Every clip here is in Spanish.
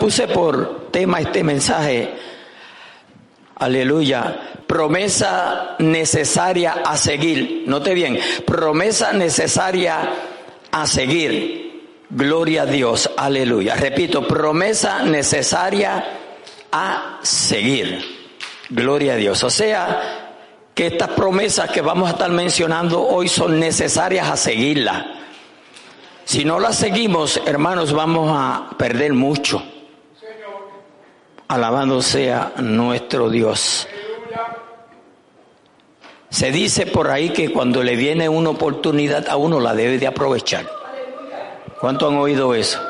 Puse por tema este mensaje, aleluya, promesa necesaria a seguir. Note bien, promesa necesaria a seguir. Gloria a Dios, aleluya. Repito, promesa necesaria a seguir. Gloria a Dios. O sea, que estas promesas que vamos a estar mencionando hoy son necesarias a seguirlas. Si no las seguimos, hermanos, vamos a perder mucho. Alabado sea nuestro Dios. Se dice por ahí que cuando le viene una oportunidad a uno la debe de aprovechar. ¿Cuánto han oído eso?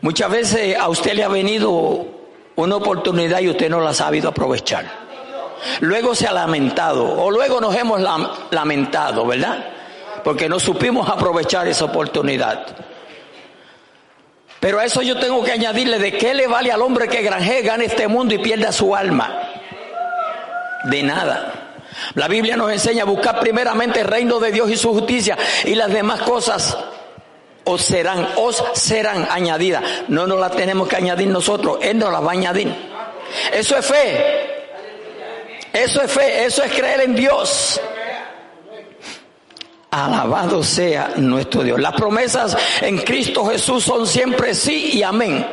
Muchas veces a usted le ha venido una oportunidad y usted no la ha sabido aprovechar. Luego se ha lamentado o luego nos hemos lamentado, ¿verdad? Porque no supimos aprovechar esa oportunidad. Pero a eso yo tengo que añadirle de qué le vale al hombre que granjee, gane este mundo y pierda su alma. De nada. La Biblia nos enseña a buscar primeramente el reino de Dios y su justicia y las demás cosas os serán, os serán añadidas. No nos las tenemos que añadir nosotros, Él nos las va a añadir. Eso es fe. Eso es fe, eso es creer en Dios. Alabado sea nuestro Dios. Las promesas en Cristo Jesús son siempre sí y amén.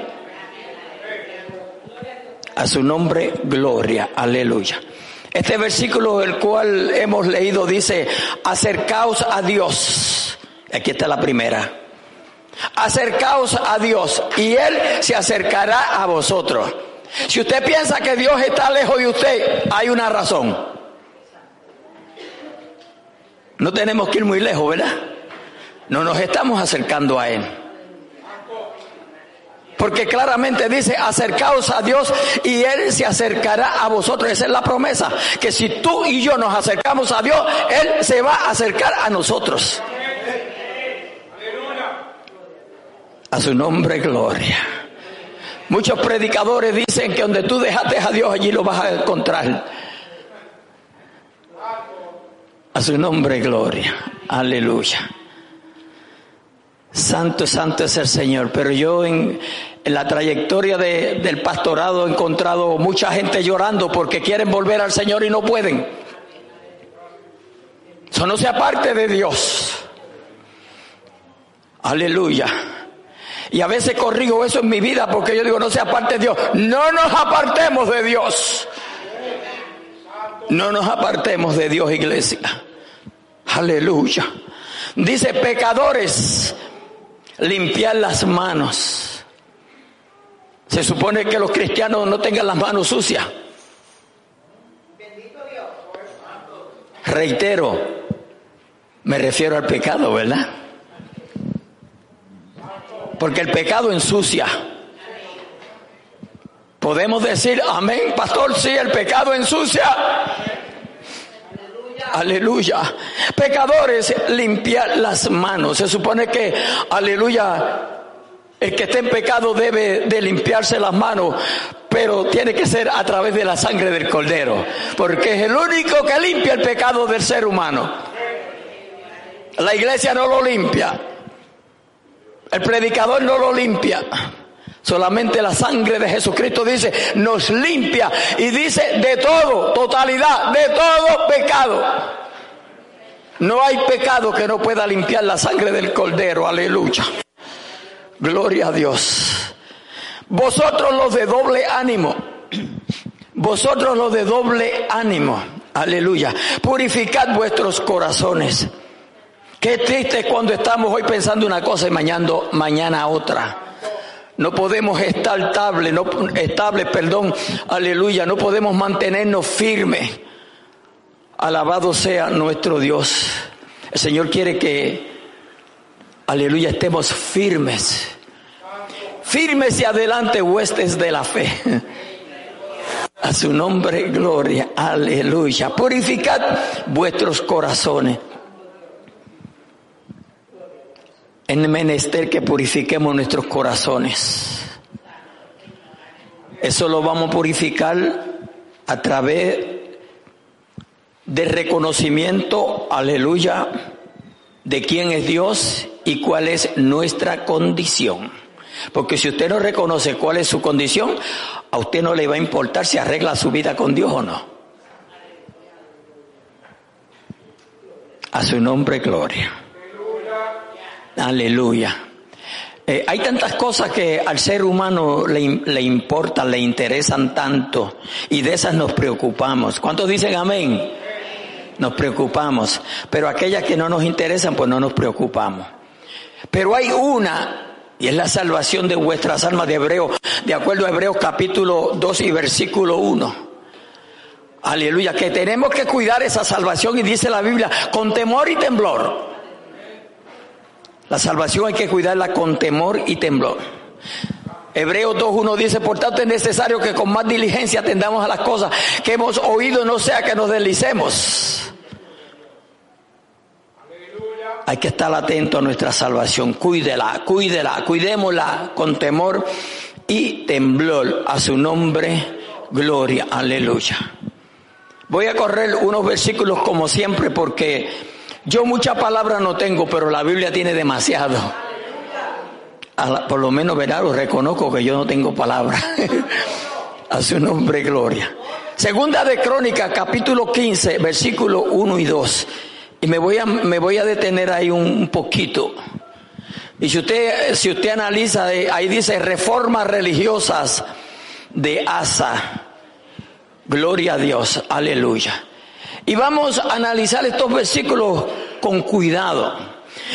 A su nombre, gloria, aleluya. Este versículo el cual hemos leído dice, acercaos a Dios. Aquí está la primera. Acercaos a Dios y Él se acercará a vosotros. Si usted piensa que Dios está lejos de usted, hay una razón. No tenemos que ir muy lejos, ¿verdad? No nos estamos acercando a Él. Porque claramente dice, acercaos a Dios y Él se acercará a vosotros. Esa es la promesa. Que si tú y yo nos acercamos a Dios, Él se va a acercar a nosotros. A su nombre, gloria. Muchos predicadores dicen que donde tú dejaste a Dios, allí lo vas a encontrar. A su nombre, gloria. Aleluya. Santo, santo es el Señor. Pero yo en, la trayectoria del pastorado he encontrado mucha gente llorando porque quieren volver al Señor y no pueden. Eso no se aparte de Dios. Aleluya. Y a veces corrijo eso en mi vida porque yo digo, no se aparte de Dios. No nos apartemos de Dios. No nos apartemos de Dios, iglesia. Aleluya. Dice, pecadores, limpiar las manos. Se supone que los cristianos no tengan las manos sucias. Reitero, me refiero al pecado, ¿verdad? Porque el pecado ensucia. Podemos decir, amén, pastor, sí, el pecado ensucia. Aleluya. Pecadores, limpiar las manos. Se supone que, aleluya, el que esté en pecado debe de limpiarse las manos, pero tiene que ser a través de la sangre del cordero, porque es el único que limpia el pecado del ser humano. La iglesia no lo limpia. El predicador no lo limpia. Solamente la sangre de Jesucristo dice, nos limpia y dice de todo, totalidad, de todo pecado. No hay pecado que no pueda limpiar la sangre del Cordero, aleluya. Gloria a Dios. Vosotros los de doble ánimo, vosotros los de doble ánimo, aleluya. Purificad vuestros corazones. Qué triste cuando estamos hoy pensando una cosa y mañana, mañana otra. No podemos estar estable, no, estable, perdón, aleluya, no podemos mantenernos firmes. Alabado sea nuestro Dios. El Señor quiere que, aleluya, estemos firmes. Firmes y adelante, huestes de la fe. A su nombre, gloria, aleluya. Purificad vuestros corazones. En menester que purifiquemos nuestros corazones. Eso lo vamos a purificar a través del reconocimiento, aleluya, de quién es Dios y cuál es nuestra condición. Porque si usted no reconoce cuál es su condición, a usted no le va a importar si arregla su vida con Dios o no. A su nombre, gloria. Aleluya. Eh, hay tantas cosas que al ser humano le, le, importan, le interesan tanto y de esas nos preocupamos. ¿Cuántos dicen amén? Nos preocupamos, pero aquellas que no nos interesan, pues no nos preocupamos. Pero hay una, y es la salvación de vuestras almas de Hebreos, de acuerdo a Hebreos capítulo 2 y versículo 1. Aleluya, que tenemos que cuidar esa salvación y dice la Biblia, con temor y temblor. La salvación hay que cuidarla con temor y temblor. Hebreos 2.1 dice, por tanto es necesario que con más diligencia atendamos a las cosas que hemos oído, no sea que nos deslicemos. Hay que estar atento a nuestra salvación, cuídela, cuídela, cuidémosla con temor y temblor a su nombre, gloria, aleluya. Voy a correr unos versículos como siempre porque yo mucha palabra no tengo, pero la Biblia tiene demasiado. por lo menos, verá, lo reconozco que yo no tengo palabra. A su nombre, gloria. Segunda de Crónica, capítulo 15, versículo 1 y 2. Y me voy a, me voy a detener ahí un, poquito. Y si usted, si usted analiza, ahí dice reformas religiosas de Asa. Gloria a Dios, aleluya. Y vamos a analizar estos versículos con cuidado.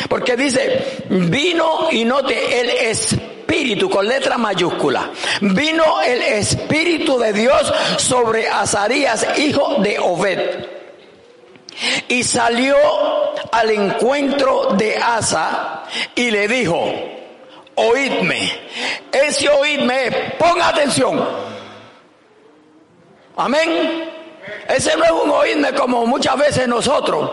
Porque dice, vino y note el espíritu con letra mayúscula. Vino el espíritu de Dios sobre Azarías, hijo de Obed. Y salió al encuentro de Asa y le dijo, oídme. Ese oídme, ponga atención. Amén. Ese no es un oírme como muchas veces nosotros.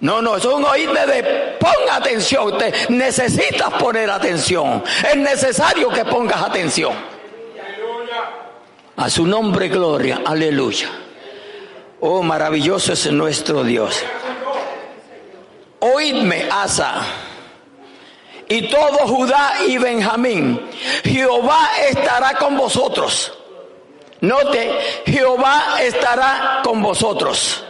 No, no, es un oírme de ponga atención. Te necesitas poner atención. Es necesario que pongas atención. A su nombre, gloria. Aleluya. Oh, maravilloso es nuestro Dios. Oídme, Asa. Y todo Judá y Benjamín. Jehová estará con vosotros Note, Jehová estará con vosotros.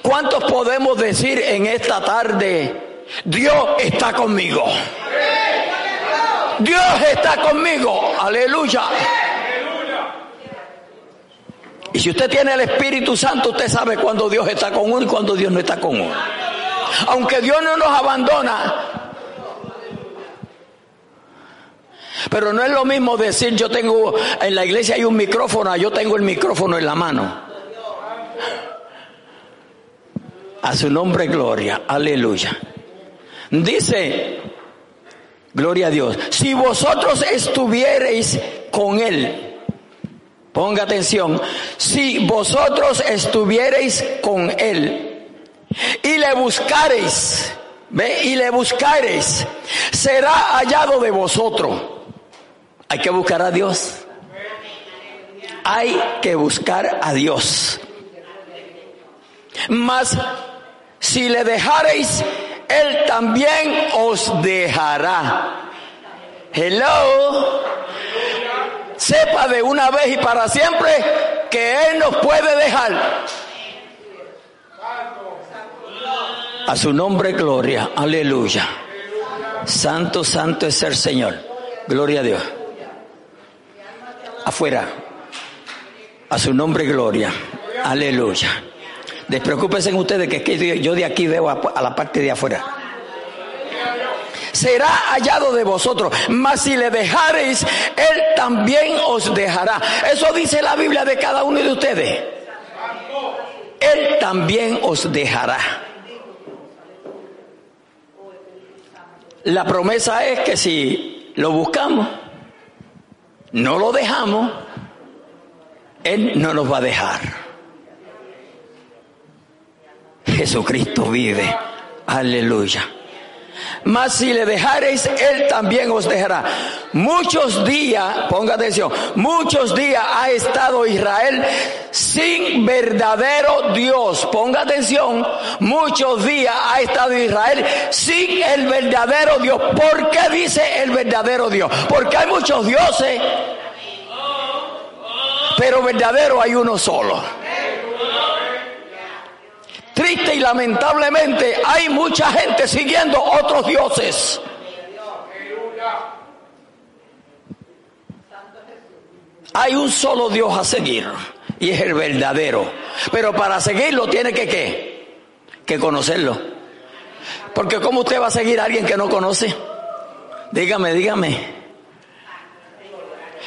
¿Cuántos podemos decir en esta tarde, Dios está conmigo? Dios está conmigo. Aleluya. Y si usted tiene el Espíritu Santo, usted sabe cuando Dios está con uno y cuando Dios no está con uno. Aunque Dios no nos abandona, Pero no es lo mismo decir yo tengo, en la iglesia hay un micrófono, yo tengo el micrófono en la mano. A su nombre gloria, aleluya. Dice, gloria a Dios, si vosotros estuviereis con Él, ponga atención, si vosotros estuviereis con Él y le buscareis, ve, y le buscareis, será hallado de vosotros hay que buscar a Dios. Hay que buscar a Dios. Mas si le dejareis, Él también os dejará. Hello. Sepa de una vez y para siempre que Él nos puede dejar. A su nombre, gloria. Aleluya. Santo, santo es el Señor. Gloria a Dios afuera. A su nombre gloria. Aleluya. Despreocúpense ustedes que yo de aquí veo a la parte de afuera. Será hallado de vosotros, mas si le dejareis, él también os dejará. Eso dice la Biblia de cada uno de ustedes. Él también os dejará. La promesa es que si lo buscamos, no lo dejamos, Él no nos va a dejar. Jesucristo vive. Aleluya. Mas si le dejareis, Él también os dejará. Muchos días, ponga atención, muchos días ha estado Israel sin verdadero Dios. Ponga atención, muchos días ha estado Israel sin el verdadero Dios. ¿Por qué dice el verdadero Dios? Porque hay muchos dioses, pero verdadero hay uno solo. Triste y lamentablemente hay mucha gente siguiendo otros dioses. Hay un solo Dios a seguir y es el verdadero. Pero para seguirlo tiene que qué? Que conocerlo. Porque ¿cómo usted va a seguir a alguien que no conoce? Dígame, dígame.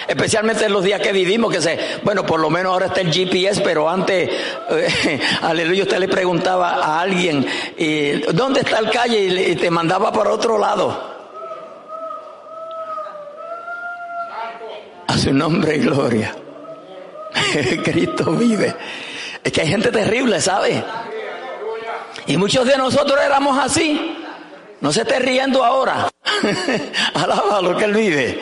Especialmente en los días que vivimos, que se, bueno, por lo menos ahora está el GPS, pero antes, eh, aleluya, usted le preguntaba a alguien, ¿dónde está el calle? Y, te mandaba para otro lado. A su nombre y gloria. Cristo vive. Es que hay gente terrible, ¿sabe? Y muchos de nosotros éramos así. No se esté riendo ahora. Alaba lo que Él vive.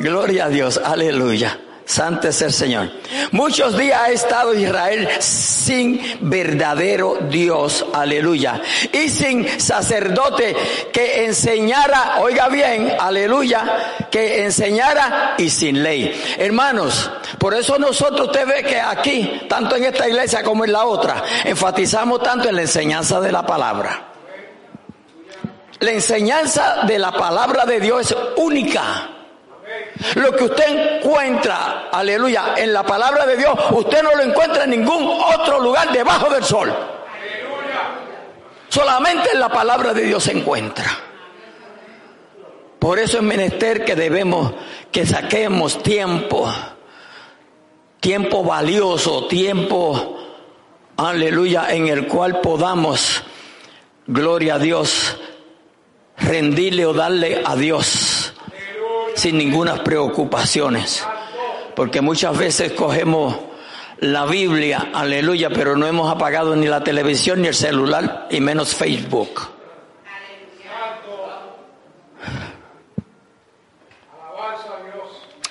Gloria a Dios, aleluya. Santo es el Señor. Muchos días ha estado Israel sin verdadero Dios, aleluya. Y sin sacerdote que enseñara, oiga bien, aleluya, que enseñara y sin ley. Hermanos, por eso nosotros usted ve que aquí, tanto en esta iglesia como en la otra, enfatizamos tanto en la enseñanza de la palabra. La enseñanza de la palabra de Dios es única. Lo que usted encuentra, aleluya, en la palabra de Dios, usted no lo encuentra en ningún otro lugar debajo del sol. Solamente en la palabra de Dios se encuentra. Por eso es menester que debemos, que saquemos tiempo, tiempo valioso, tiempo, aleluya, en el cual podamos, gloria a Dios, rendirle o darle a Dios sin ninguna preocupaciones. Porque muchas veces cogemos la Biblia, aleluya, pero no hemos apagado ni la televisión ni el celular y menos Facebook.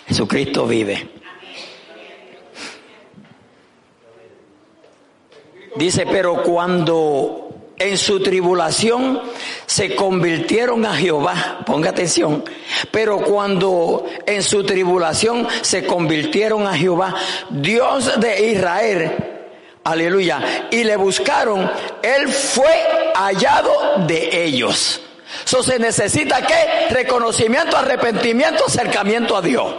Jesucristo vive. Dice, pero cuando en su tribulación se convirtieron a Jehová, ponga atención, pero cuando en su tribulación se convirtieron a Jehová, Dios de Israel, aleluya, y le buscaron, él fue hallado de ellos. Eso se necesita que reconocimiento, arrepentimiento, acercamiento a Dios.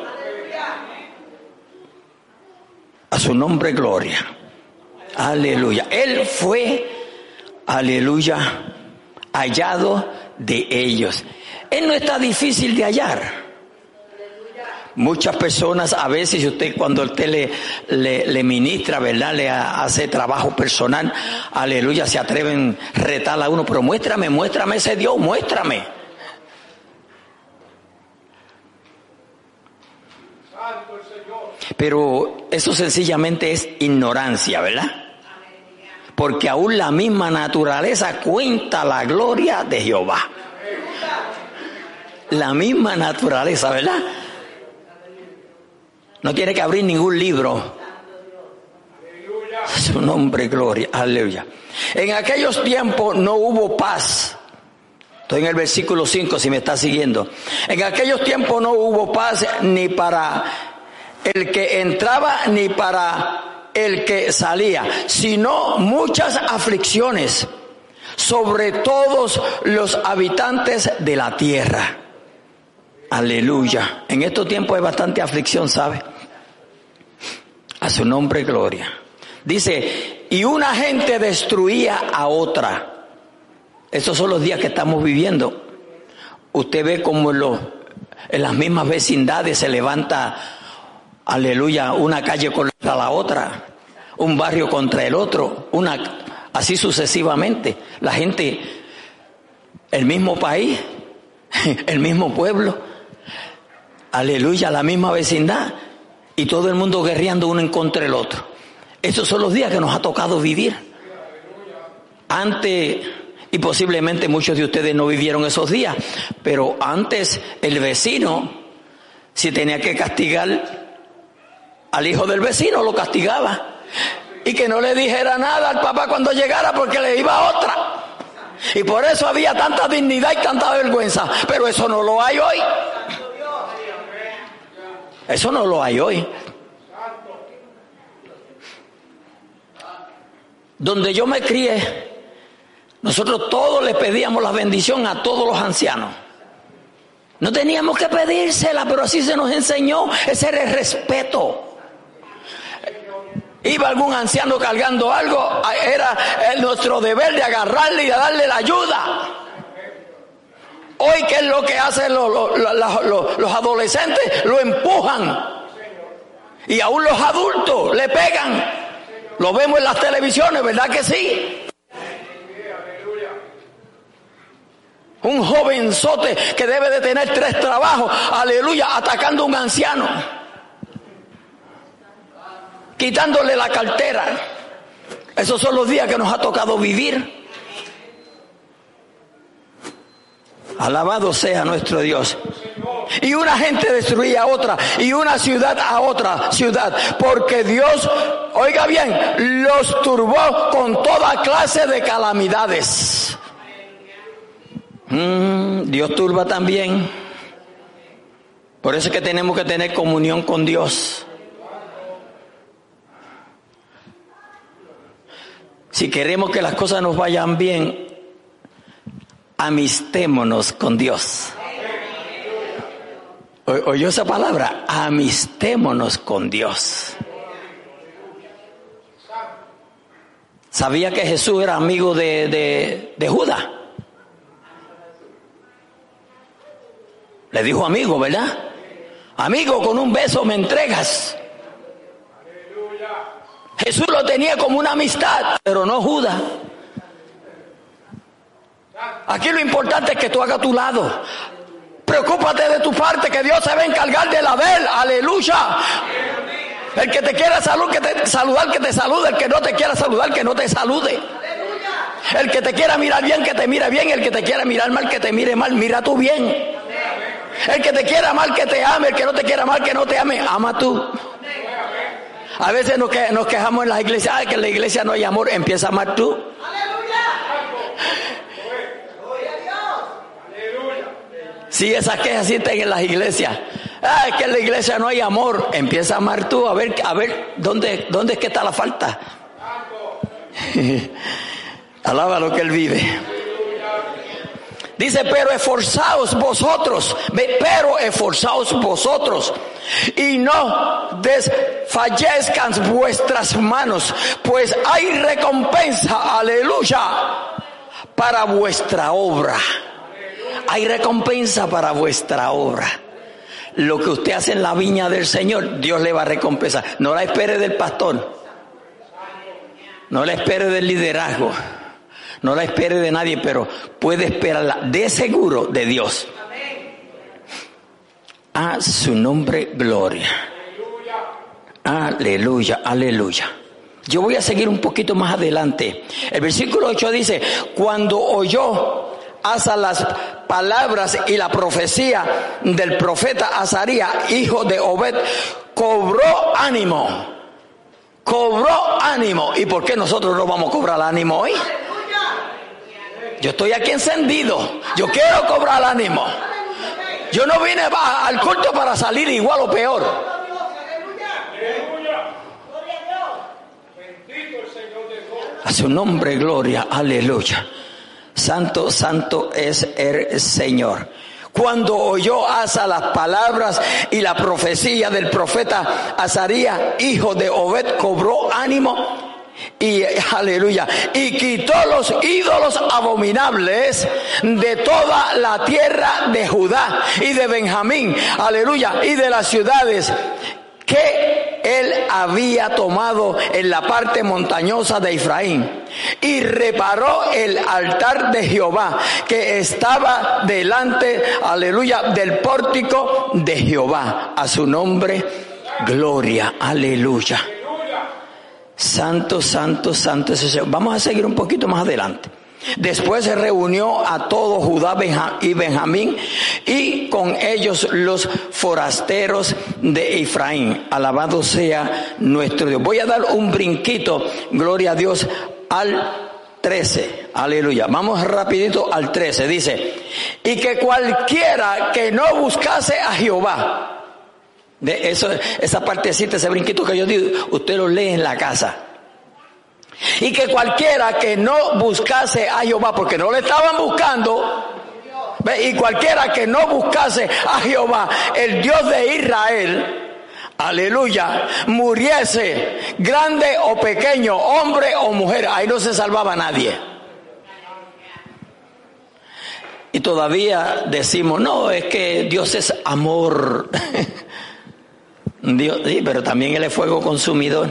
A su nombre gloria. Aleluya. Él fue aleluya, hallado de ellos. Él no está difícil de hallar. Muchas personas a veces usted cuando usted le, le, ministra, ¿verdad? Le hace trabajo personal, aleluya, se atreven a retar a uno, pero muéstrame, muéstrame ese Dios, muéstrame. Pero eso sencillamente es ignorancia, ¿verdad? Porque aún la misma naturaleza cuenta la gloria de Jehová. La misma naturaleza, ¿verdad? No tiene que abrir ningún libro. Su nombre, gloria, aleluya. En aquellos tiempos no hubo paz. Estoy en el versículo 5 si me está siguiendo. En aquellos tiempos no hubo paz ni para el que entraba ni para el que salía, sino muchas aflicciones sobre todos los habitantes de la tierra. Aleluya. En estos tiempos hay bastante aflicción, ¿sabe? A su nombre, gloria. Dice, y una gente destruía a otra. Esos son los días que estamos viviendo. Usted ve como en, en las mismas vecindades se levanta aleluya, una calle contra la otra, un barrio contra el otro, una, así sucesivamente. La gente, el mismo país, el mismo pueblo, aleluya, la misma vecindad, y todo el mundo guerreando uno en contra del otro. Esos son los días que nos ha tocado vivir. Antes Y posiblemente muchos de ustedes no vivieron esos días, pero antes el vecino, si tenía que castigar al hijo del vecino, lo castigaba. Y que no le dijera nada al papá cuando llegara porque le iba otra. Y por eso había tanta dignidad y tanta vergüenza. Pero eso no lo hay hoy. Eso no lo hay hoy. Donde yo me crié, nosotros todos le pedíamos la bendición a todos los ancianos. No teníamos que pedírsela, pero así se nos enseñó. Ese era el respeto. Iba algún anciano cargando algo, era nuestro deber de agarrarle y de darle la ayuda. Hoy, ¿qué es lo que hacen los, los adolescentes? Lo empujan. Y aún los adultos le pegan. Lo vemos en las televisiones, ¿verdad que sí? Un jovenzote que debe de tener tres trabajos, aleluya, atacando a un anciano, quitándole la cartera. Esos son los días que nos ha tocado vivir. Alabado sea nuestro Dios. Y una gente destruía a otra y una ciudad a otra ciudad. Porque Dios, oiga bien, los turbó con toda clase de calamidades. Mm, Dios turba también. Por eso es que tenemos que tener comunión con Dios. Si queremos que las cosas nos vayan bien, amistémonos con Dios. ¿Oyó esa palabra? Amistémonos con Dios. ¿Sabía que Jesús era amigo de, de, de Judas? Le dijo amigo, ¿verdad? Amigo, con un beso me entregas. Jesús lo tenía como una amistad, pero no Judas. Aquí lo importante es que tú hagas tu lado. Preocúpate de tu parte, que Dios se va a encargar de la él. Aleluya. El que te quiera saludar, que te salude. El que no te quiera saludar, que no te salude. El que te quiera mirar bien, que te mire bien. El que te quiera mirar mal, que te mire mal. Mira tú bien. El que te quiera mal, que te ame. El que no te quiera mal, que no te ame. Ama tú. A veces nos, quejamos en las iglesias, ay, que en la iglesia no hay amor. Empieza a amar tú. Sí, esas quejas sienten en las iglesias. Ay, que en la iglesia no hay amor. Empieza a amar tú, a ver, a ver, ¿dónde, dónde es que está la falta? Alaba lo que él vive. Dice, pero esforzaos vosotros, pero esforzaos vosotros y no desfallezcan vuestras manos, pues hay recompensa, aleluya, para vuestra obra. Hay recompensa para vuestra obra. Lo que usted hace en la viña del Señor, Dios le va a recompensar. No la espere del pastor. No la espere del liderazgo. No la espere de nadie, pero puede esperarla de seguro de Dios. A su nombre, gloria. Aleluya, aleluya. Yo voy a seguir un poquito más adelante. El versículo 8 dice, cuando oyó Asa las palabras y la profecía del profeta Azaría, hijo de Obed, cobró ánimo. Cobró ánimo. ¿Y por qué nosotros no vamos a cobrar ánimo hoy? Yo estoy aquí encendido. Yo quiero cobrar ánimo. Yo no vine al culto para salir igual o peor. A su nombre, gloria, aleluya. Santo, santo es el Señor. Cuando oyó Asa las palabras y la profecía del profeta Azarías, hijo de Obed, cobró ánimo y aleluya, y quitó los ídolos abominables de toda la tierra de Judá y de Benjamín, aleluya, y de las ciudades que él había tomado en la parte montañosa de Efraín y reparó el altar de Jehová que estaba delante, aleluya, del pórtico de Jehová. A su nombre, gloria, aleluya. Santo, santo, santo Vamos a seguir un poquito más adelante. Después se reunió a todo Judá y Benjamín y con ellos los forasteros de Efraín. Alabado sea nuestro Dios. Voy a dar un brinquito, gloria a Dios, al 13. Aleluya. Vamos rapidito al 13. Dice, y que cualquiera que no buscase a Jehová, de eso, esa partecita, ese brinquito que yo digo, usted lo lee en la casa. Y que cualquiera que no buscase a Jehová, porque no le estaban buscando, y cualquiera que no buscase a Jehová, el Dios de Israel, aleluya, muriese, grande o pequeño, hombre o mujer, ahí no se salvaba nadie. Y todavía decimos, no, es que Dios es amor. Dios, sí, pero también Él es fuego consumidor.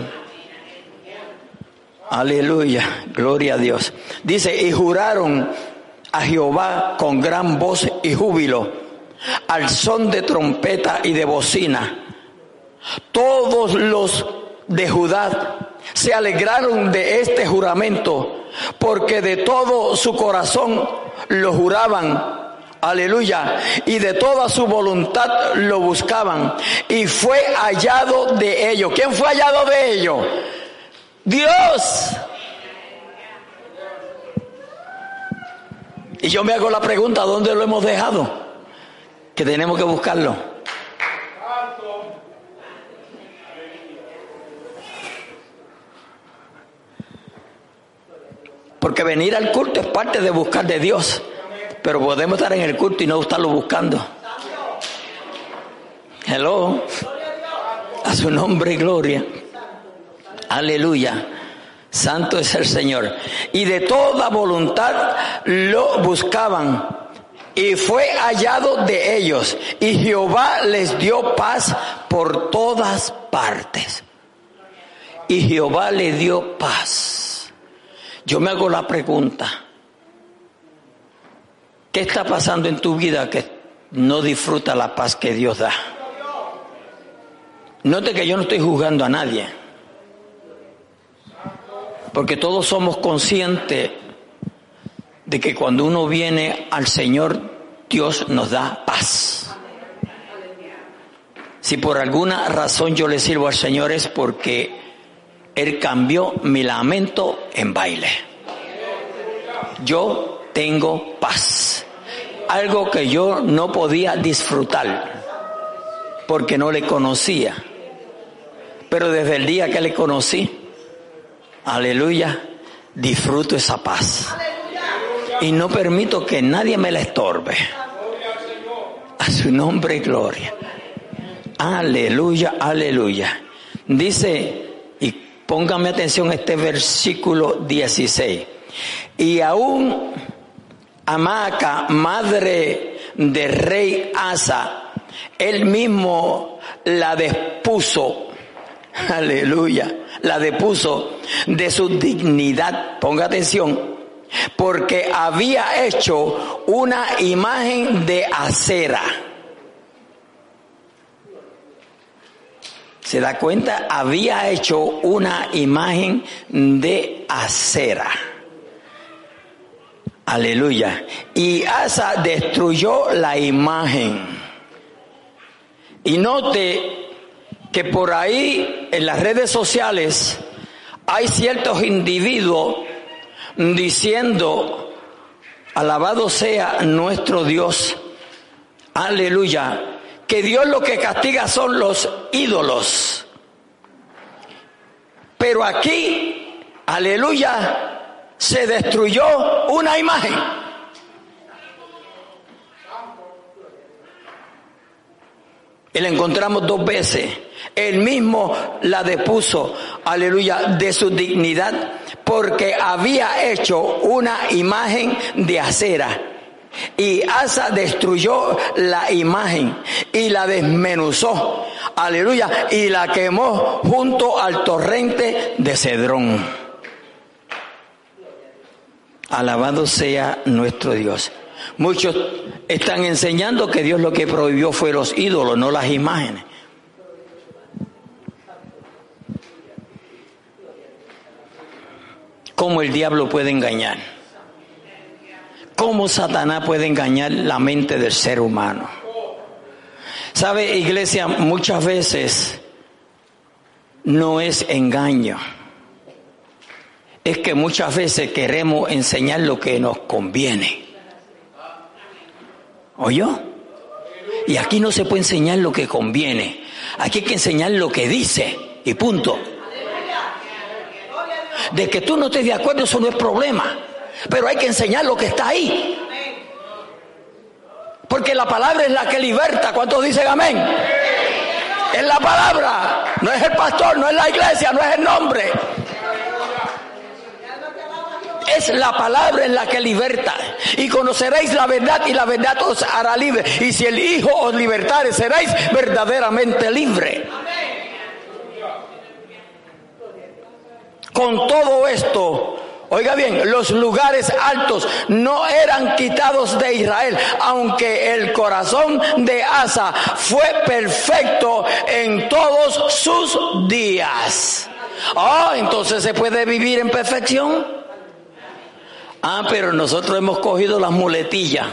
Aleluya, gloria a Dios. Dice, y juraron a Jehová con gran voz y júbilo, al son de trompeta y de bocina. Todos los de Judá se alegraron de este juramento, porque de todo su corazón lo juraban Aleluya. Y de toda su voluntad lo buscaban. Y fue hallado de ellos. ¿Quién fue hallado de ellos? Dios. Y yo me hago la pregunta, ¿dónde lo hemos dejado? Que tenemos que buscarlo. Porque venir al culto es parte de buscar de Dios pero podemos estar en el culto y no estarlo buscando. Hello. A su nombre y gloria. Aleluya. Santo es el Señor. Y de toda voluntad lo buscaban. Y fue hallado de ellos. Y Jehová les dio paz por todas partes. Y Jehová le dio paz. Yo me hago la pregunta. ¿Qué está pasando en tu vida que no disfruta la paz que Dios da? Note que yo no estoy juzgando a nadie. Porque todos somos conscientes de que cuando uno viene al Señor, Dios nos da paz. Si por alguna razón yo le sirvo al Señor es porque Él cambió mi lamento en baile. Yo tengo paz. Algo que yo no podía disfrutar porque no le conocía. Pero desde el día que le conocí, aleluya, disfruto esa paz. Y no permito que nadie me la estorbe. A su nombre y gloria. Aleluya, aleluya. Dice, y póngame atención este versículo 16. Y aún Amaca, madre de rey Asa, él mismo la despuso, aleluya, la depuso de su dignidad, ponga atención, porque había hecho una imagen de acera. ¿Se da cuenta? Había hecho una imagen de acera. Aleluya. Y Asa destruyó la imagen. Y note que por ahí en las redes sociales hay ciertos individuos diciendo, alabado sea nuestro Dios. Aleluya. Que Dios lo que castiga son los ídolos. Pero aquí, aleluya, se destruyó una imagen. Y la encontramos dos veces. Él mismo la depuso, aleluya, de su dignidad, porque había hecho una imagen de acera. Y Asa destruyó la imagen y la desmenuzó, aleluya, y la quemó junto al torrente de Cedrón. Alabado sea nuestro Dios. Muchos están enseñando que Dios lo que prohibió fue los ídolos, no las imágenes. ¿Cómo el diablo puede engañar? cómo Satanás puede engañar la mente del ser humano. Sabe, iglesia, muchas veces no es engaño. Es que muchas veces queremos enseñar lo que nos conviene. ¿Oyó? Y aquí no se puede enseñar lo que conviene. Aquí hay que enseñar lo que dice. Y punto. De que tú no estés de acuerdo, eso no es problema. Pero hay que enseñar lo que está ahí. Porque la palabra es la que liberta. ¿Cuántos dicen amén? Es la palabra. No es el pastor, no es la iglesia, no es el nombre. Es la palabra en la que liberta. Y conoceréis la verdad y la verdad os hará libre. Y si el Hijo os libertare, seréis verdaderamente libre. Con todo esto, Oiga bien, los lugares altos no eran quitados de Israel, aunque el corazón de Asa fue perfecto en todos sus días. Ah, entonces se puede vivir en perfección. Ah, pero nosotros hemos cogido las muletillas.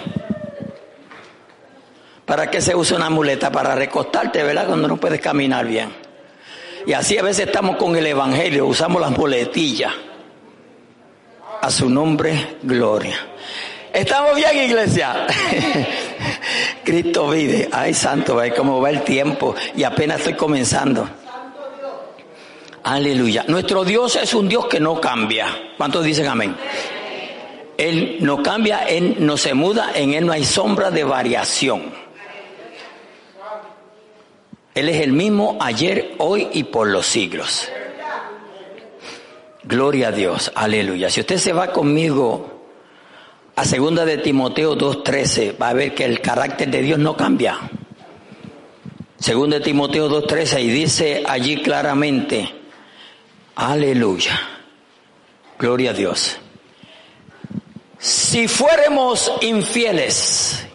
¿Para qué se usa una muleta? Para recostarte, ¿verdad? Cuando no puedes caminar bien. Y así a veces estamos con el Evangelio, usamos las muletillas. A su nombre, gloria. ¿Estamos bien, iglesia? Cristo vive. Ay, santo, ay, cómo va el tiempo. Y apenas estoy comenzando. Aleluya. Nuestro Dios es un Dios que no cambia. ¿Cuántos dicen amén? Él no cambia, Él no se muda, en Él no hay sombra de variación. Él es el mismo ayer, hoy y por los siglos. Gloria a Dios, aleluya. Si usted se va conmigo a segunda de Timoteo 2.13, va a ver que el carácter de Dios no cambia. Segunda de Timoteo 2.13 y dice allí claramente, aleluya, gloria a Dios. Si fuéramos infieles,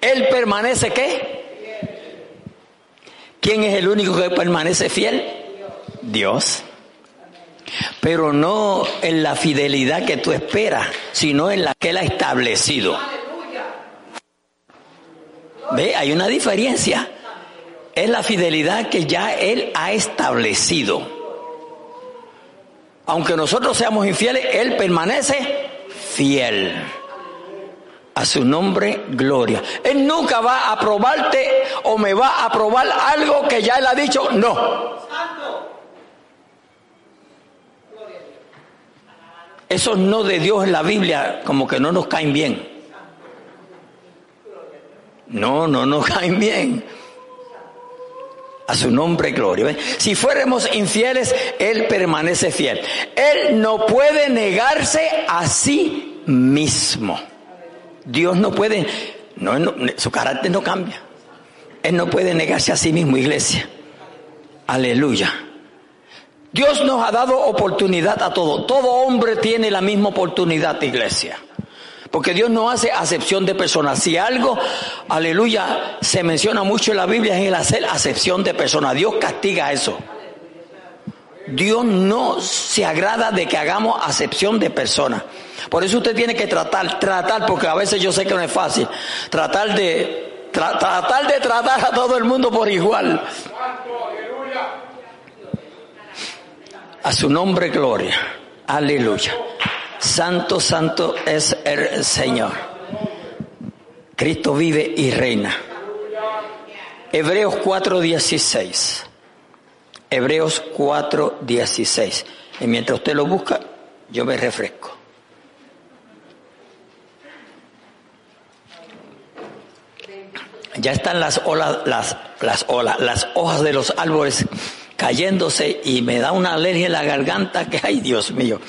Él permanece qué? ¿Quién es el único que permanece fiel? Dios pero no en la fidelidad que tú esperas, sino en la que Él ha establecido. ¿Ve? Hay una diferencia. Es la fidelidad que ya Él ha establecido. Aunque nosotros seamos infieles, Él permanece fiel. A su nombre, gloria. Él nunca va a probarte o me va a probar algo que ya Él ha dicho, no. esos no de Dios en la Biblia como que no nos caen bien. No, no nos caen bien. A su nombre, gloria. Si fuéramos infieles, Él permanece fiel. Él no puede negarse a sí mismo. Dios no puede, su carácter no cambia. Él no puede negarse a sí mismo, iglesia. Aleluya. Dios nos ha dado oportunidad a todos. Todo hombre tiene la misma oportunidad, iglesia. Porque Dios no hace acepción de personas. Si algo, aleluya, se menciona mucho en la Biblia es el hacer acepción de personas. Dios castiga eso. Dios no se agrada de que hagamos acepción de personas. Por eso usted tiene que tratar, tratar, porque a veces yo sé que no es fácil, tratar de, tratar de tratar a todo el mundo por igual. A su nombre, gloria. Aleluya. Santo, santo es el Señor. Cristo vive y reina. Hebreos 4:16. Hebreos 4:16. Y mientras usted lo busca, yo me refresco. Ya están las olas, las, las olas, las hojas de los árboles cayéndose y me da una alergia en la garganta que, ay Dios mío.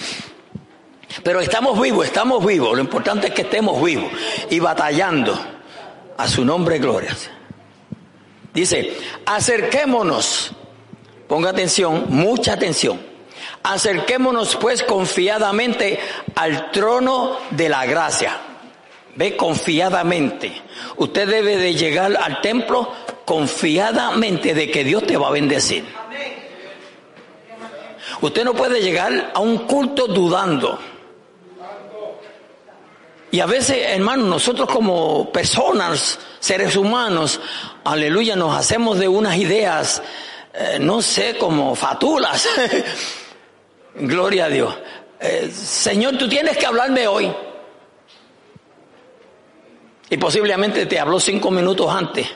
Pero estamos vivos, estamos vivos. Lo importante es que estemos vivos y batallando. A su nombre, gloria. Dice, acerquémonos. Ponga atención, mucha atención. Acerquémonos pues confiadamente al trono de la gracia. Ve confiadamente. Usted debe de llegar al templo confiadamente de que Dios te va a bendecir. Usted no puede llegar a un culto dudando. Y a veces, hermanos, nosotros como personas, seres humanos, aleluya, nos hacemos de unas ideas, eh, no sé, como fatulas. Gloria a Dios. Eh, Señor, tú tienes que hablarme hoy. Y posiblemente te habló cinco minutos antes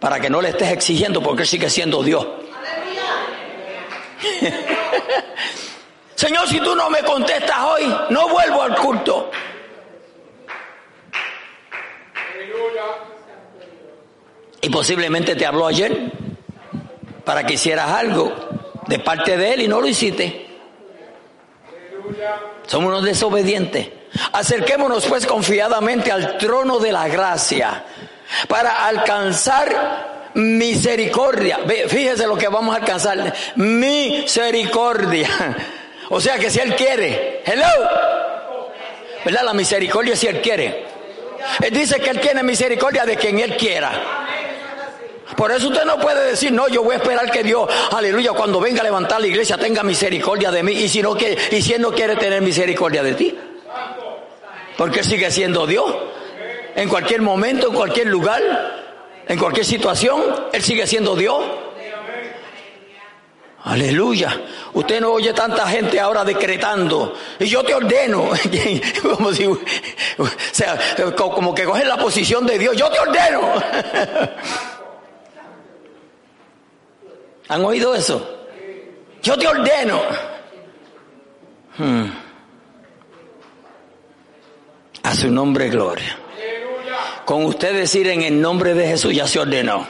para que no le estés exigiendo porque Él sigue siendo Dios. Señor, si tú no me contestas hoy, no vuelvo al culto. Y posiblemente te habló ayer para que hicieras algo de parte de Él y no lo hiciste. Somos unos desobedientes. Acerquémonos pues confiadamente al trono de la gracia para alcanzar misericordia. Fíjese lo que vamos a alcanzar. Misericordia. O sea que si Él quiere, hello, ¿verdad? La misericordia si Él quiere. Él dice que Él tiene misericordia de quien Él quiera. Por eso usted no puede decir, no, yo voy a esperar que Dios, aleluya, cuando venga a levantar la iglesia tenga misericordia de mí. Y si no, y si Él no quiere tener misericordia de ti. Porque sigue siendo Dios. En cualquier momento, en cualquier lugar, en cualquier situación, Él sigue siendo Dios. Aleluya. Usted no oye tanta gente ahora decretando. Y yo te ordeno. como si, o sea, como que cogen la posición de Dios. Yo te ordeno. ¿Han oído eso? Yo te ordeno. Hmm. A su nombre, gloria. Con usted decir en el nombre de Jesús ya se ordenó.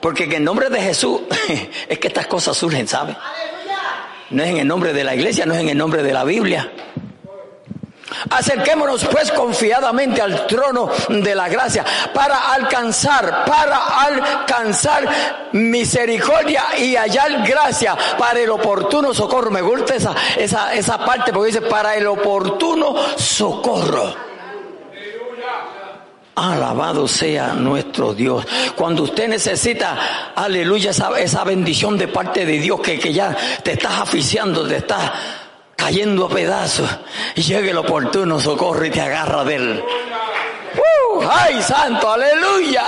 Porque en el nombre de Jesús es que estas cosas surgen, ¿sabe? No es en el nombre de la iglesia, no es en el nombre de la Biblia. Acerquémonos pues confiadamente al trono de la gracia para alcanzar, para alcanzar misericordia y hallar gracia para el oportuno socorro. Me gusta esa, esa, esa parte porque dice para el oportuno socorro. Alabado sea nuestro Dios. Cuando usted necesita, aleluya, esa, esa bendición de parte de Dios que, que ya te estás aficiando, te estás cayendo a pedazos y llega el oportuno socorro y te agarra de él. ¡Uh! ¡Ay, santo! ¡Aleluya!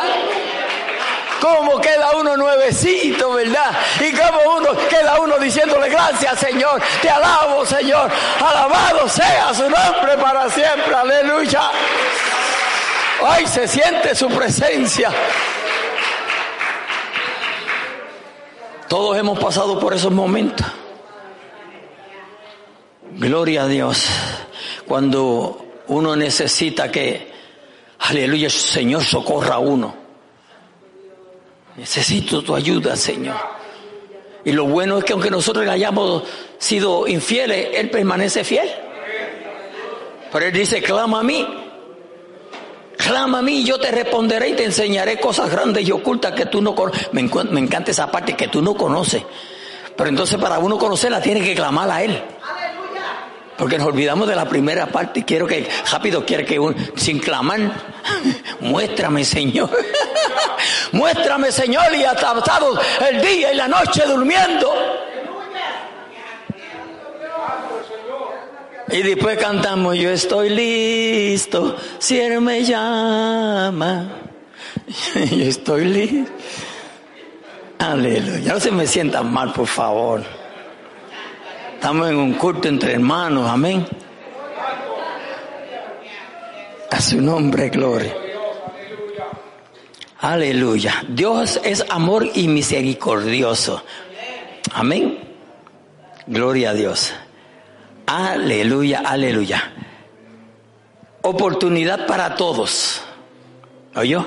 Como queda uno nuevecito, ¿verdad? Y como uno queda uno diciéndole gracias, Señor. Te alabo, Señor. Alabado sea su nombre para siempre. Aleluya. Ay, se siente su presencia. Todos hemos pasado por esos momentos. Gloria a Dios. Cuando uno necesita que, aleluya, Señor, socorra a uno. Necesito tu ayuda, Señor. Y lo bueno es que aunque nosotros hayamos sido infieles, Él permanece fiel. Pero Él dice, clama a mí. Clama a mí y yo te responderé y te enseñaré cosas grandes y ocultas que tú no conoces. Me, me encanta esa parte que tú no conoces. Pero entonces para uno conocerla tiene que clamar a Él. Porque nos olvidamos de la primera parte y quiero que, rápido, quiere que sin clamar, muéstrame Señor, muéstrame Señor y hasta el día y la noche durmiendo. Y después cantamos, yo estoy listo, si Él me llama, yo estoy listo. Aleluya, no se me sientan mal, por favor. Estamos en un culto entre hermanos, amén. A su nombre, gloria. Aleluya. Dios es amor y misericordioso. Amén. Gloria a Dios. Aleluya, aleluya. Oportunidad para todos. ¿Oyó?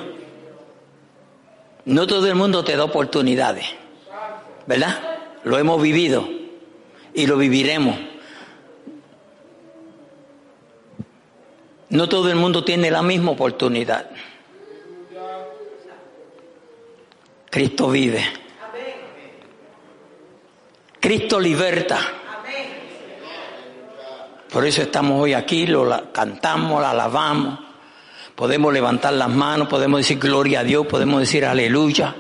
No todo el mundo te da oportunidades. ¿Verdad? Lo hemos vivido y lo viviremos. No todo el mundo tiene la misma oportunidad. Cristo vive. Cristo liberta. Por eso estamos hoy aquí, lo cantamos, la alabamos. Podemos levantar las manos, podemos decir gloria a Dios, podemos decir aleluya.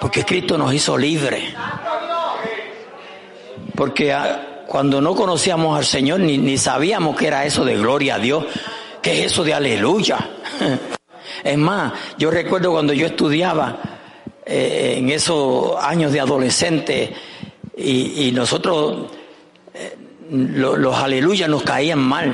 Porque Cristo nos hizo libres. Porque cuando no conocíamos al Señor, ni, ni sabíamos que era eso de gloria a Dios, que es eso de aleluya. Es más, yo recuerdo cuando yo estudiaba eh, en esos años de adolescente y, nosotros, eh, los aleluyas nos caían mal.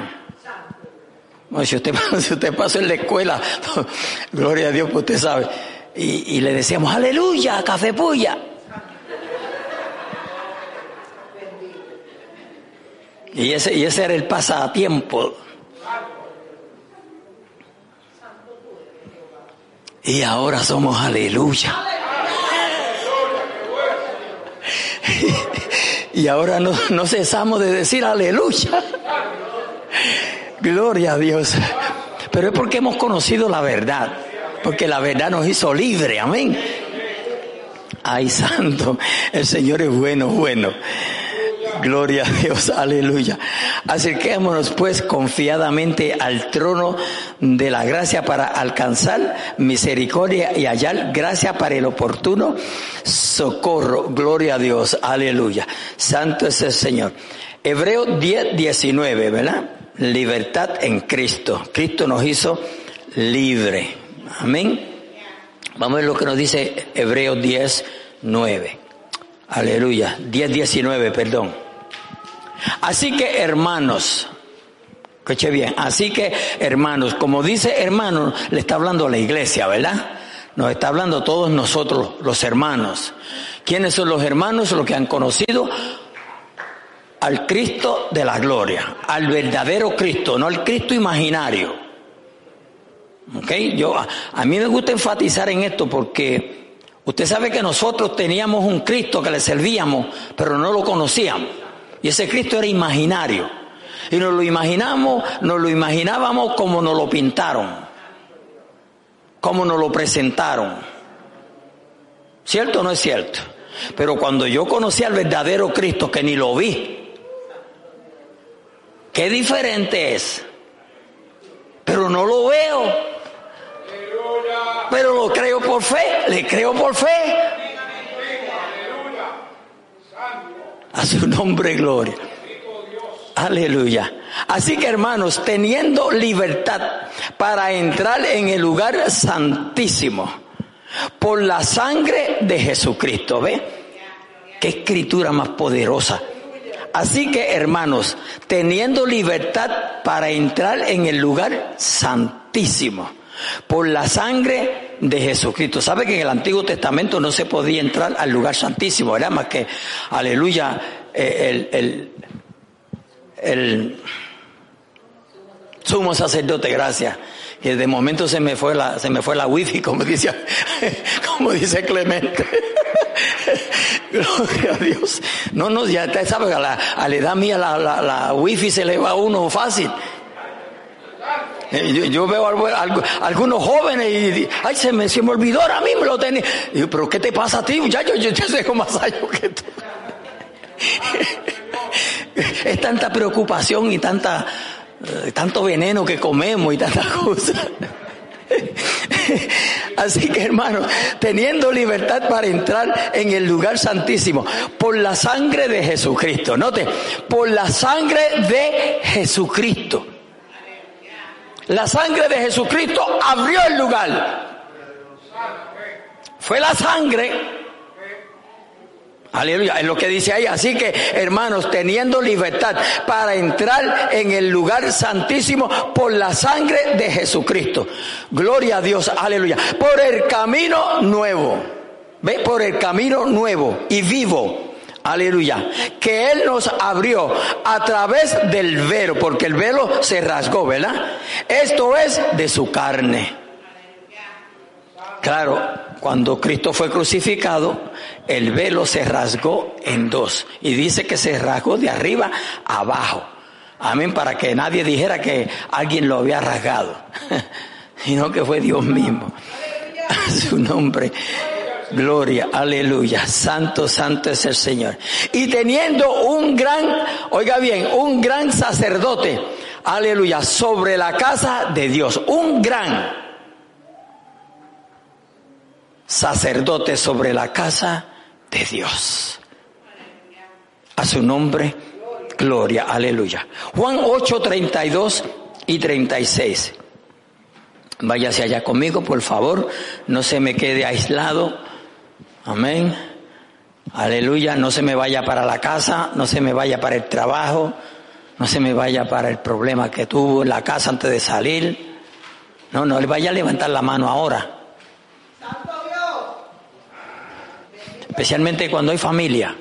si, usted, si usted pasó en la escuela, gloria a Dios, pues usted sabe, y, y le decíamos, aleluya, café puya. Y ese, y ese era el pasatiempo. Y ahora somos aleluya. y ahora no, no cesamos de decir aleluya. Gloria a Dios. Pero es porque hemos conocido la verdad. Porque la verdad nos hizo libre. Amén. Ay, santo. El Señor es bueno, bueno. Gloria a Dios, aleluya. Acerquémonos pues confiadamente al trono de la gracia para alcanzar misericordia y hallar gracia para el oportuno socorro. Gloria a Dios, aleluya. Santo es el Señor. Hebreo 10, 19, ¿verdad? Libertad en Cristo. Cristo nos hizo libre. Amén. Vamos a ver lo que nos dice Hebreo 10, 9. Aleluya. 10, 19, perdón. Así que hermanos, escuche bien, así que hermanos, como dice hermanos, le está hablando a la iglesia, ¿verdad? Nos está hablando todos nosotros, los hermanos. ¿Quiénes son los hermanos? Los que han conocido al Cristo de la gloria, al verdadero Cristo, no al Cristo imaginario. ¿Ok? Yo, a, a mí me gusta enfatizar en esto porque usted sabe que nosotros teníamos un Cristo que le servíamos, pero no lo conocíamos. Y ese Cristo era imaginario. Y nos lo imaginamos, nos lo imaginábamos como nos lo pintaron, como nos lo presentaron. ¿Cierto o no es cierto? Pero cuando yo conocí al verdadero Cristo, que ni lo vi, qué diferente es. Pero no lo veo. Pero lo creo por fe, le creo por fe. A su nombre gloria. Aleluya. Así que hermanos, teniendo libertad para entrar en el lugar santísimo por la sangre de Jesucristo, ¿ve? Qué escritura más poderosa. Así que hermanos, teniendo libertad para entrar en el lugar santísimo por la sangre de Jesucristo. ¿Sabe que en el Antiguo Testamento no se podía entrar al lugar santísimo? Era más que, aleluya, eh, el, el, el sumo sacerdote, gracias. Que de momento se me fue la, se me fue la wifi, como dice, como dice Clemente. Gloria a Dios. No, no, ya usted sabe, a la, a la edad mía la, la, la wifi se le va uno fácil. Eh, yo, veo algunos jóvenes y, ay, se me, se me olvidó, ahora mismo lo tenía. Y pero ¿qué te pasa a ti, muchacho? Yo, yo tengo más años que tú. es tanta preocupación y tanta, eh, tanto veneno que comemos y tantas cosas. Así que hermanos, teniendo libertad para entrar en el lugar santísimo por la sangre de Jesucristo. Note, por la sangre de Jesucristo. La sangre de Jesucristo abrió el lugar. Fue la sangre. Aleluya, es lo que dice ahí. Así que, hermanos, teniendo libertad para entrar en el lugar santísimo por la sangre de Jesucristo. Gloria a Dios, aleluya. Por el camino nuevo. Ve, por el camino nuevo y vivo Aleluya. Que Él nos abrió a través del velo, porque el velo se rasgó, ¿verdad? Esto es de su carne. Claro, cuando Cristo fue crucificado, el velo se rasgó en dos. Y dice que se rasgó de arriba a abajo. Amén, para que nadie dijera que alguien lo había rasgado, sino que fue Dios mismo. Su nombre. Gloria, aleluya. Santo, santo es el Señor. Y teniendo un gran, oiga bien, un gran sacerdote, aleluya, sobre la casa de Dios. Un gran sacerdote sobre la casa de Dios. A su nombre, gloria, aleluya. Juan 8, 32 y 36. Váyase allá conmigo, por favor, no se me quede aislado. Amén. Aleluya, no se me vaya para la casa, no se me vaya para el trabajo, no se me vaya para el problema que tuvo en la casa antes de salir. No, no le vaya a levantar la mano ahora. Especialmente cuando hay familia.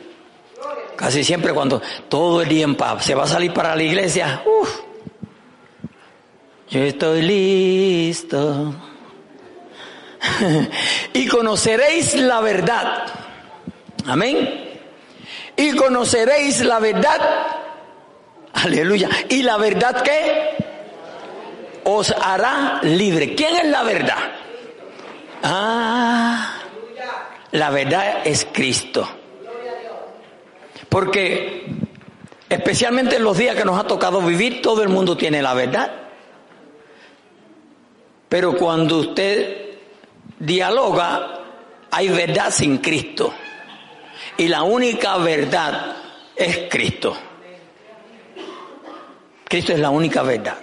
Casi siempre cuando todo el día en paz. Se va a salir para la iglesia. Uf, yo estoy listo. y conoceréis la verdad. Amén. Y conoceréis la verdad. Aleluya. ¿Y la verdad qué? Os hará libre. ¿Quién es la verdad? Ah, la verdad es Cristo. Porque especialmente en los días que nos ha tocado vivir, todo el mundo tiene la verdad. Pero cuando usted dialoga, hay verdad sin Cristo. Y la única verdad es Cristo. Cristo es la única verdad.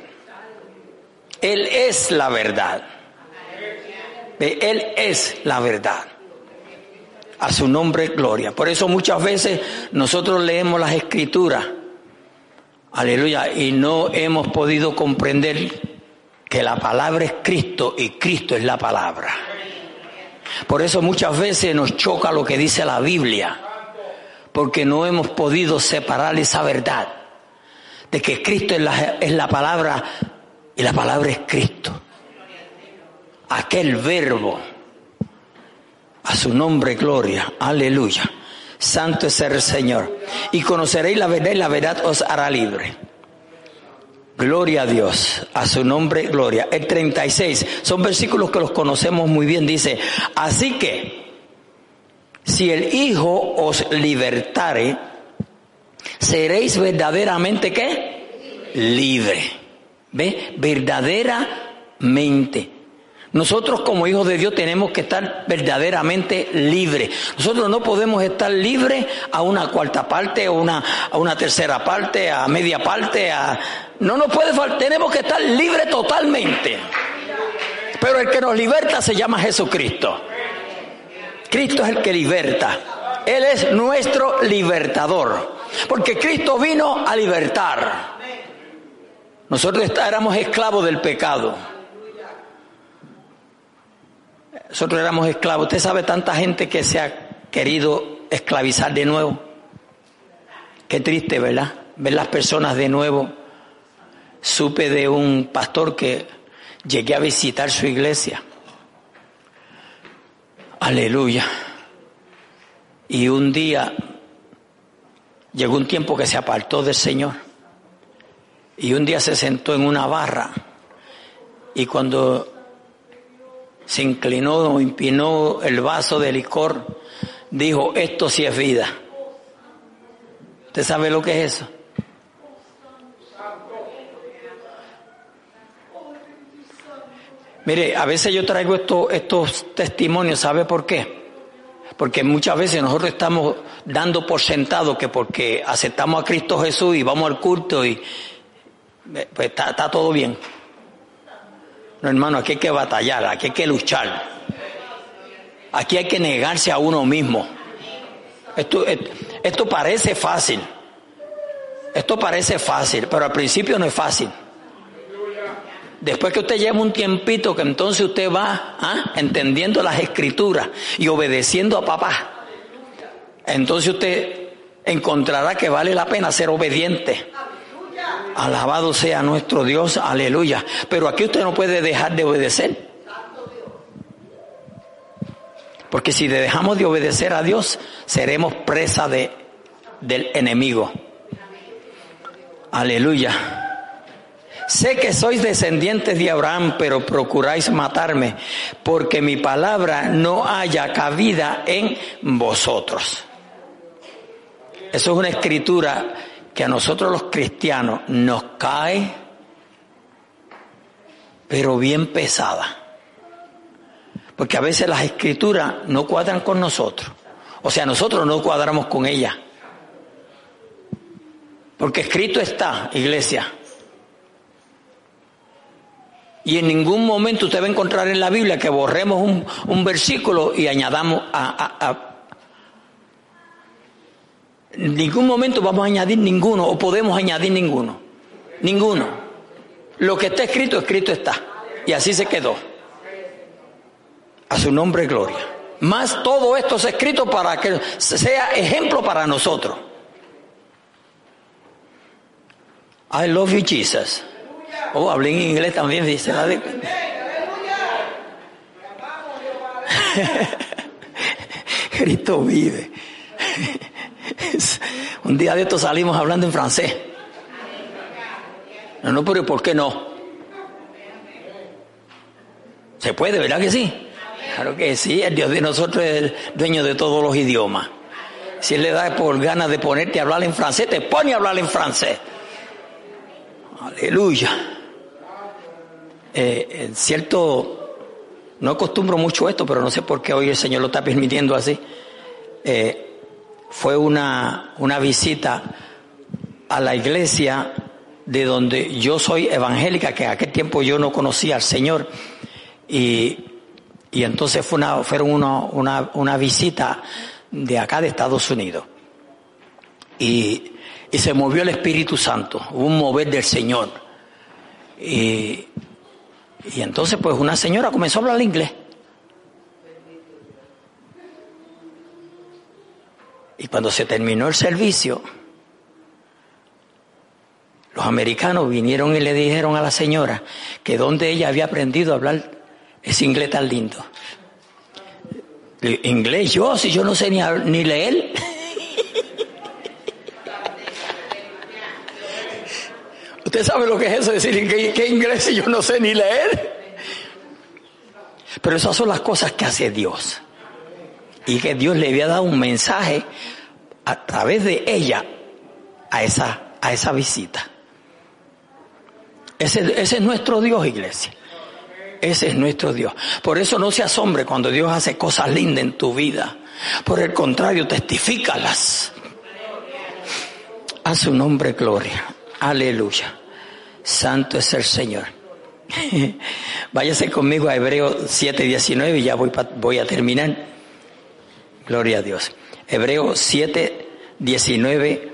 Él es la verdad. Él es la verdad. A su nombre, gloria. Por eso muchas veces nosotros leemos las escrituras. Aleluya. Y no hemos podido comprender que la palabra es Cristo y Cristo es la palabra. Por eso muchas veces nos choca lo que dice la Biblia, porque no hemos podido separar esa verdad de que Cristo es la, es la palabra y la palabra es Cristo. Aquel verbo, a su nombre gloria, aleluya. Santo es el Señor. Y conoceréis la verdad y la verdad os hará libre. Gloria a Dios, a su nombre, gloria. El 36, son versículos que los conocemos muy bien, dice, así que, si el Hijo os libertare, seréis verdaderamente qué? Libre. ¿Ve? Verdaderamente. Nosotros como hijos de Dios tenemos que estar verdaderamente libres. Nosotros no podemos estar libres a una cuarta parte, a una, a una tercera parte, a media parte, a... No nos puede faltar, tenemos que estar libres totalmente. Pero el que nos liberta se llama Jesucristo. Cristo es el que liberta. Él es nuestro libertador. Porque Cristo vino a libertar. Nosotros éramos esclavos del pecado. Nosotros éramos esclavos. Usted sabe tanta gente que se ha querido esclavizar de nuevo. Qué triste, ¿verdad? Ver las personas de nuevo. Supe de un pastor que llegué a visitar su iglesia. Aleluya. Y un día llegó un tiempo que se apartó del Señor. Y un día se sentó en una barra. Y cuando se inclinó, empinó el vaso de licor, dijo, esto sí es vida. ¿Usted sabe lo que es eso? Mire, a veces yo traigo estos testimonios, ¿sabe por qué? Porque muchas veces nosotros estamos dando por sentado que porque aceptamos a Cristo Jesús y vamos al culto y pues está todo bien. No, hermano, aquí hay que batallar, aquí hay que luchar. Aquí hay que negarse a uno mismo. Esto, parece fácil. Esto parece fácil, pero al principio no es fácil. Después que usted lleva un tiempito, que entonces usted va ¿ah? entendiendo las escrituras y obedeciendo a papá, entonces usted encontrará que vale la pena ser obediente. Alabado sea nuestro Dios, aleluya. Pero aquí usted no puede dejar de obedecer. Porque si dejamos de obedecer a Dios, seremos presa de, del enemigo. Aleluya. Sé que sois descendientes de Abraham, pero procuráis matarme, porque mi palabra no haya cabida en vosotros. Eso es una escritura que a nosotros los cristianos nos cae, pero bien pesada. Porque a veces las escrituras no cuadran con nosotros. O sea, nosotros no cuadramos con ellas. Porque escrito está, iglesia. Y en ningún momento usted va a encontrar en la Biblia que borremos un, versículo y añadamos a, En ningún momento vamos a añadir ninguno o podemos añadir ninguno. Ninguno. Lo que está escrito, escrito está. Y así se quedó. A su nombre gloria. Más todo esto es escrito para que sea ejemplo para nosotros. I love you, Jesus. Oh, hablé en inglés también, dice. Cristo vive. Un día de esto salimos hablando en francés. No, no, pero ¿por qué no? Se puede, ¿verdad que sí? Claro que sí, el Dios de nosotros es el dueño de todos los idiomas. Si Él le da por ganas de ponerte a hablar en francés, te pone a hablar en francés. Aleluya. Eh, en cierto, no acostumbro mucho esto, pero no sé por qué hoy el Señor lo está permitiendo así. Eh, fue una, una visita a la iglesia de donde yo soy evangélica, que en aquel tiempo yo no conocía al Señor. Y, y entonces fue una, fueron una, una, una visita de acá de Estados Unidos. Y, y se movió el Espíritu Santo, hubo un mover del Señor. Y, y entonces pues una señora comenzó a hablar inglés. Cuando se terminó el servicio, los americanos vinieron y le dijeron a la señora que donde ella había aprendido a hablar ese inglés tan lindo. Inglés yo, si yo no sé ni, ni leer. Usted sabe lo que es eso, decir que, inglés si yo no sé ni leer. Pero esas son las cosas que hace Dios. Y que Dios le había dado un mensaje a través de ella a esa, a esa visita. Ese, es nuestro Dios, iglesia. Ese es nuestro Dios. Por eso no se asombre cuando Dios hace cosas lindas en tu vida. Por el contrario, testifícalas. A su nombre, gloria. Aleluya. Santo es el Señor. Váyase conmigo a Hebreo 7:19 y ya voy, voy a terminar. Gloria a Dios. Hebreo 7:19,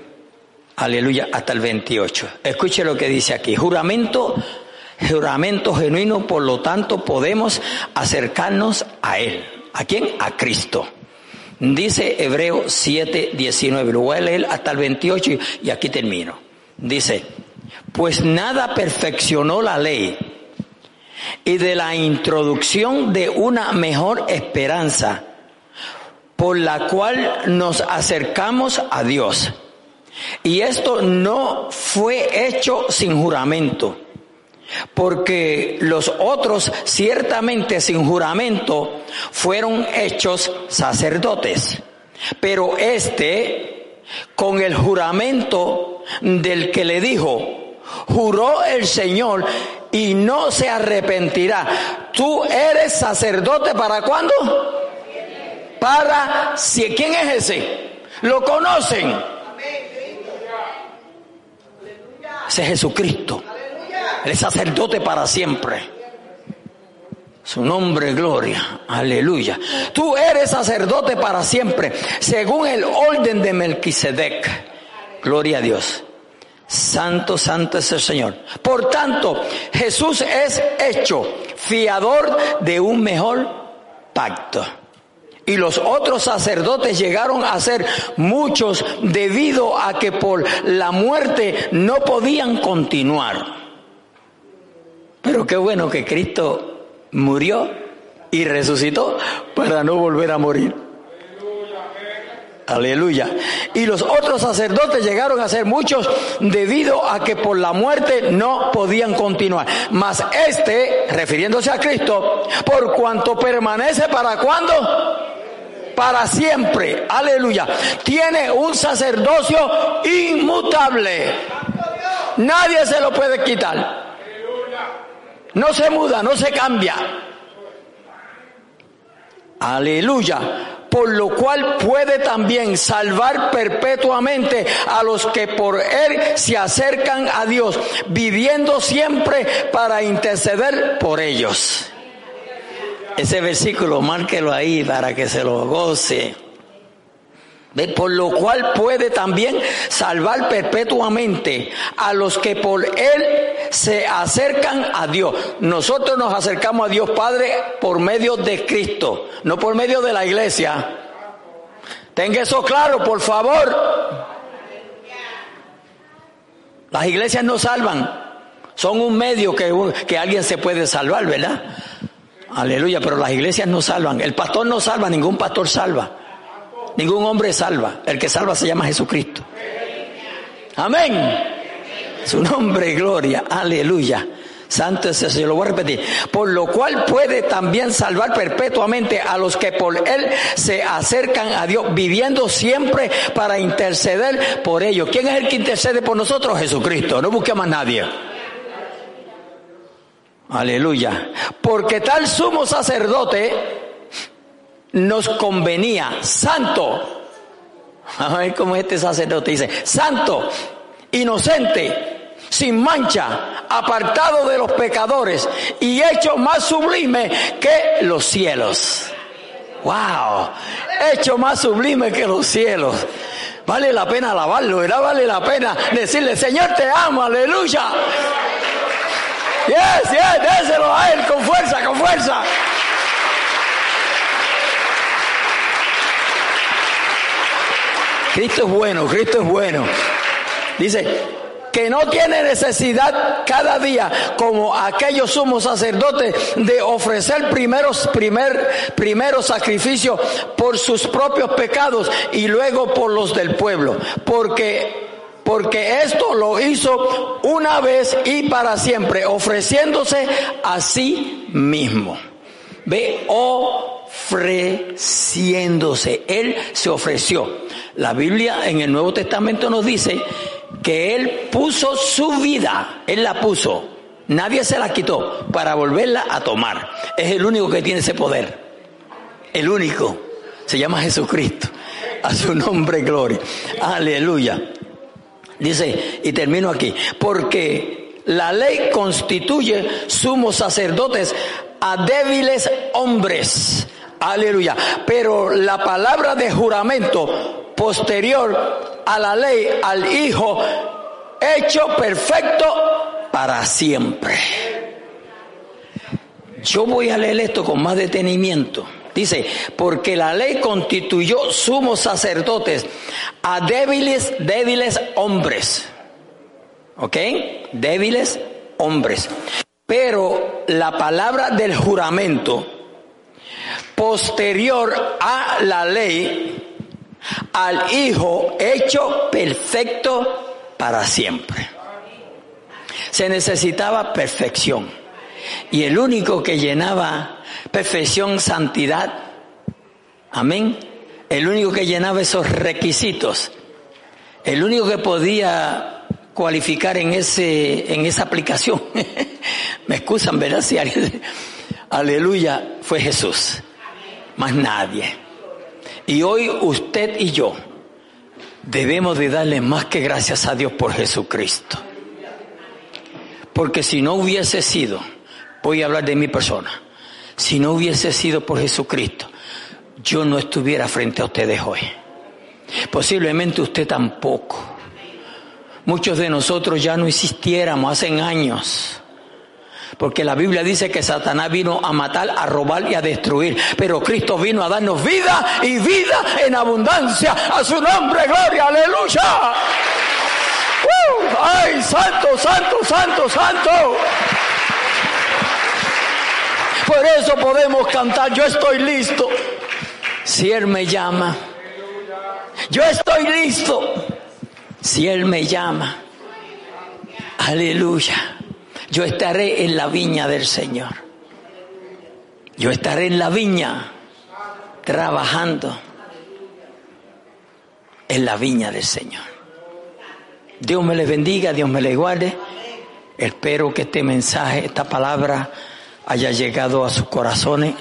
aleluya, hasta el 28. Escuche lo que dice aquí. Juramento, juramento genuino, por lo tanto podemos acercarnos a Él. ¿A quién? A Cristo. Dice Hebreo 7:19. Lo voy a leer hasta el 28 y aquí termino. Dice, pues nada perfeccionó la ley y de la introducción de una mejor esperanza por la cual nos acercamos a Dios. Y esto no fue hecho sin juramento, porque los otros ciertamente sin juramento fueron hechos sacerdotes, pero este con el juramento del que le dijo, juró el Señor y no se arrepentirá. Tú eres sacerdote para cuándo? Para si quién es ese? Lo conocen. Ese es Jesucristo. El sacerdote para siempre. Su nombre, gloria. Aleluya. Tú eres sacerdote para siempre, según el orden de Melquisedec. Gloria a Dios. Santo, santo es el Señor. Por tanto, Jesús es hecho fiador de un mejor pacto. Y los otros sacerdotes llegaron a ser muchos debido a que por la muerte no podían continuar. Pero qué bueno que Cristo murió y resucitó para no volver a morir. Aleluya. Y los otros sacerdotes llegaron a ser muchos debido a que por la muerte no podían continuar. Mas este, refiriéndose a Cristo, por cuanto permanece para cuándo? Para siempre. Aleluya. Tiene un sacerdocio inmutable. Nadie se lo puede quitar. No se muda, no se cambia. Aleluya por lo cual puede también salvar perpetuamente a los que por él se acercan a Dios, viviendo siempre para interceder por ellos. Ese versículo, márquelo ahí para que se lo goce. Por lo cual puede también salvar perpetuamente a los que por Él se acercan a Dios. Nosotros nos acercamos a Dios Padre por medio de Cristo, no por medio de la iglesia. Tenga eso claro, por favor. Las iglesias no salvan, son un medio que, que alguien se puede salvar, ¿verdad? Aleluya, pero las iglesias no salvan. El pastor no salva, ningún pastor salva. Ningún hombre salva. El que salva se llama Jesucristo. Amén. Su nombre, gloria. Aleluya. Santo es eso, yo lo voy a repetir. Por lo cual puede también salvar perpetuamente a los que por Él se acercan a Dios, viviendo siempre para interceder por ellos. ¿Quién es el que intercede por nosotros? Jesucristo. No busquemos a nadie. Aleluya. Porque tal sumo sacerdote nos convenía, santo, a ver cómo este sacerdote dice, santo, inocente, sin mancha, apartado de los pecadores y hecho más sublime que los cielos. Wow, hecho más sublime que los cielos. Vale la pena alabarlo, ¿verdad? Vale la pena decirle, Señor, te amo, aleluya. Yes, yes, déselo a Él con fuerza, con fuerza. Cristo es bueno, Cristo es bueno. Dice que no tiene necesidad cada día, como aquellos sumos sacerdotes, de ofrecer primeros, primer, primero sacrificio por sus propios pecados y luego por los del pueblo. Porque porque esto lo hizo una vez y para siempre, ofreciéndose a sí mismo. Ve, ofreciéndose. Él se ofreció. La Biblia en el Nuevo Testamento nos dice que Él puso su vida, Él la puso, nadie se la quitó para volverla a tomar. Es el único que tiene ese poder, el único, se llama Jesucristo, a su nombre gloria, aleluya. Dice, y termino aquí, porque la ley constituye sumos sacerdotes a débiles hombres. Aleluya. Pero la palabra de juramento posterior a la ley, al Hijo, hecho perfecto para siempre. Yo voy a leer esto con más detenimiento. Dice, porque la ley constituyó sumos sacerdotes a débiles, débiles hombres. ¿Ok? Débiles hombres. Pero la palabra del juramento posterior a la ley al Hijo hecho perfecto para siempre. Se necesitaba perfección. Y el único que llenaba perfección, santidad, amén, el único que llenaba esos requisitos, el único que podía cualificar en ese en esa aplicación. Me excusan, ¿verdad? Si aleluya, fue Jesús. Más nadie. Y hoy usted y yo debemos de darle más que gracias a Dios por Jesucristo. Porque si no hubiese sido, voy a hablar de mi persona, si no hubiese sido por Jesucristo, yo no estuviera frente a ustedes hoy. Posiblemente usted tampoco. Muchos de nosotros ya no existiéramos hace años. Porque la Biblia dice que Satanás vino a matar, a robar y a destruir. Pero Cristo vino a darnos vida y vida en abundancia. A su nombre, gloria, aleluya. ¡Uh! ¡Ay, santo, santo, santo, santo! Por eso podemos cantar, yo estoy listo. Si Él me llama, yo estoy listo. Si Él me llama, aleluya yo estaré en la viña del Señor. Yo estaré en la viña trabajando en la viña del Señor. Dios me les bendiga, Dios me les guarde. Espero que este mensaje, esta palabra haya llegado a sus corazones.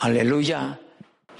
Aleluya.